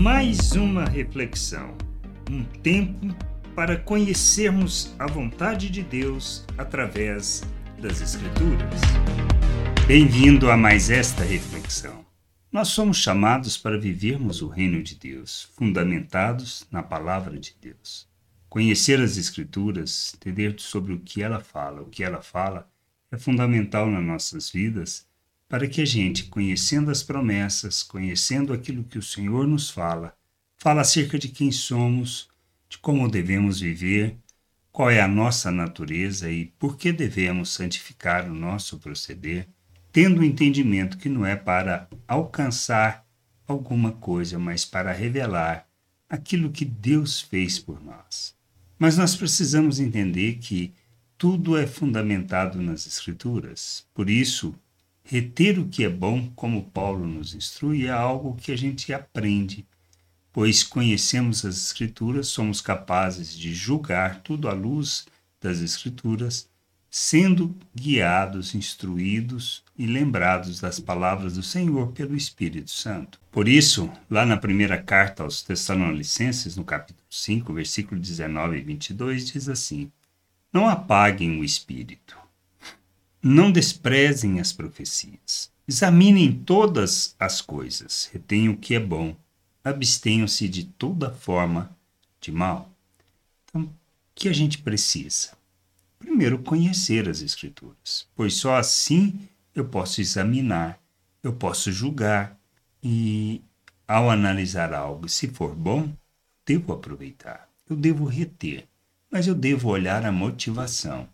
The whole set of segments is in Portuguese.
Mais uma reflexão, um tempo para conhecermos a vontade de Deus através das Escrituras. Bem-vindo a mais esta reflexão. Nós somos chamados para vivermos o reino de Deus, fundamentados na palavra de Deus. Conhecer as Escrituras, entender sobre o que ela fala, o que ela fala, é fundamental nas nossas vidas para que a gente, conhecendo as promessas, conhecendo aquilo que o Senhor nos fala, fala acerca de quem somos, de como devemos viver, qual é a nossa natureza e por que devemos santificar o nosso proceder, tendo o entendimento que não é para alcançar alguma coisa, mas para revelar aquilo que Deus fez por nós. Mas nós precisamos entender que tudo é fundamentado nas Escrituras. Por isso, reter o que é bom, como Paulo nos instrui, é algo que a gente aprende, pois conhecemos as Escrituras, somos capazes de julgar tudo à luz das Escrituras, sendo guiados, instruídos e lembrados das palavras do Senhor pelo Espírito Santo. Por isso, lá na primeira carta aos Tessalonicenses, no capítulo 5, versículo 19 e 22, diz assim: Não apaguem o espírito, não desprezem as profecias, examinem todas as coisas, retenham o que é bom, abstenham-se de toda forma de mal. Então, o que a gente precisa? Primeiro, conhecer as Escrituras, pois só assim eu posso examinar, eu posso julgar e, ao analisar algo, se for bom, devo aproveitar, eu devo reter, mas eu devo olhar a motivação,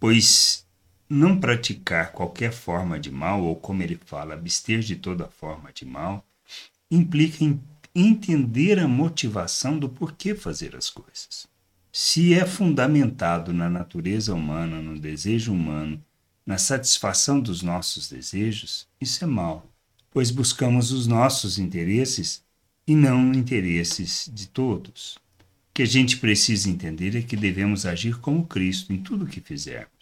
pois não praticar qualquer forma de mal, ou como ele fala, abster de toda forma de mal, implica em entender a motivação do porquê fazer as coisas se é fundamentado na natureza humana, no desejo humano, na satisfação dos nossos desejos, isso é mal, pois buscamos os nossos interesses e não interesses de todos. O que a gente precisa entender é que devemos agir como Cristo em tudo o que fizermos.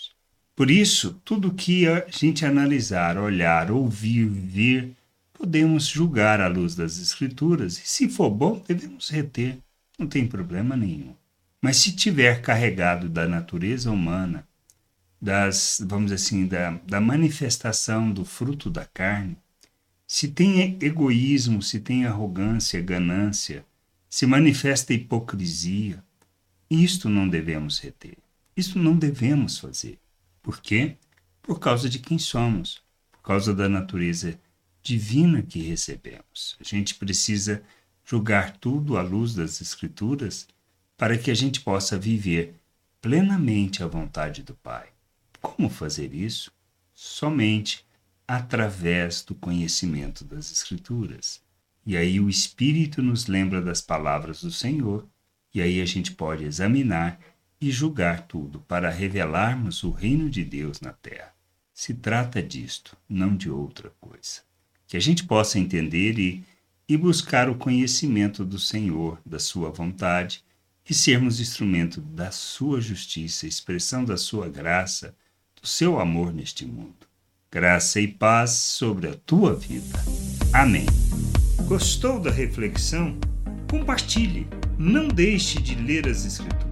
Por isso, tudo que a gente analisar, olhar, ouvir, ver, podemos julgar à luz das Escrituras e, se for bom, devemos reter. Não tem problema nenhum. Mas se tiver carregado da natureza humana, das, vamos assim, da, da manifestação do fruto da carne, se tem egoísmo, se tem arrogância, ganância, se manifesta hipocrisia, isto não devemos reter. Isto não devemos fazer. Por quê? Por causa de quem somos, por causa da natureza divina que recebemos. A gente precisa julgar tudo à luz das Escrituras para que a gente possa viver plenamente a vontade do Pai. Como fazer isso? Somente através do conhecimento das Escrituras. E aí o Espírito nos lembra das palavras do Senhor, e aí a gente pode examinar e julgar tudo para revelarmos o reino de Deus na terra. Se trata disto, não de outra coisa. Que a gente possa entender e, e buscar o conhecimento do Senhor, da Sua vontade e sermos instrumento da sua justiça, expressão da sua graça, do seu amor neste mundo. Graça e paz sobre a tua vida. Amém. Gostou da reflexão? Compartilhe. Não deixe de ler as Escrituras.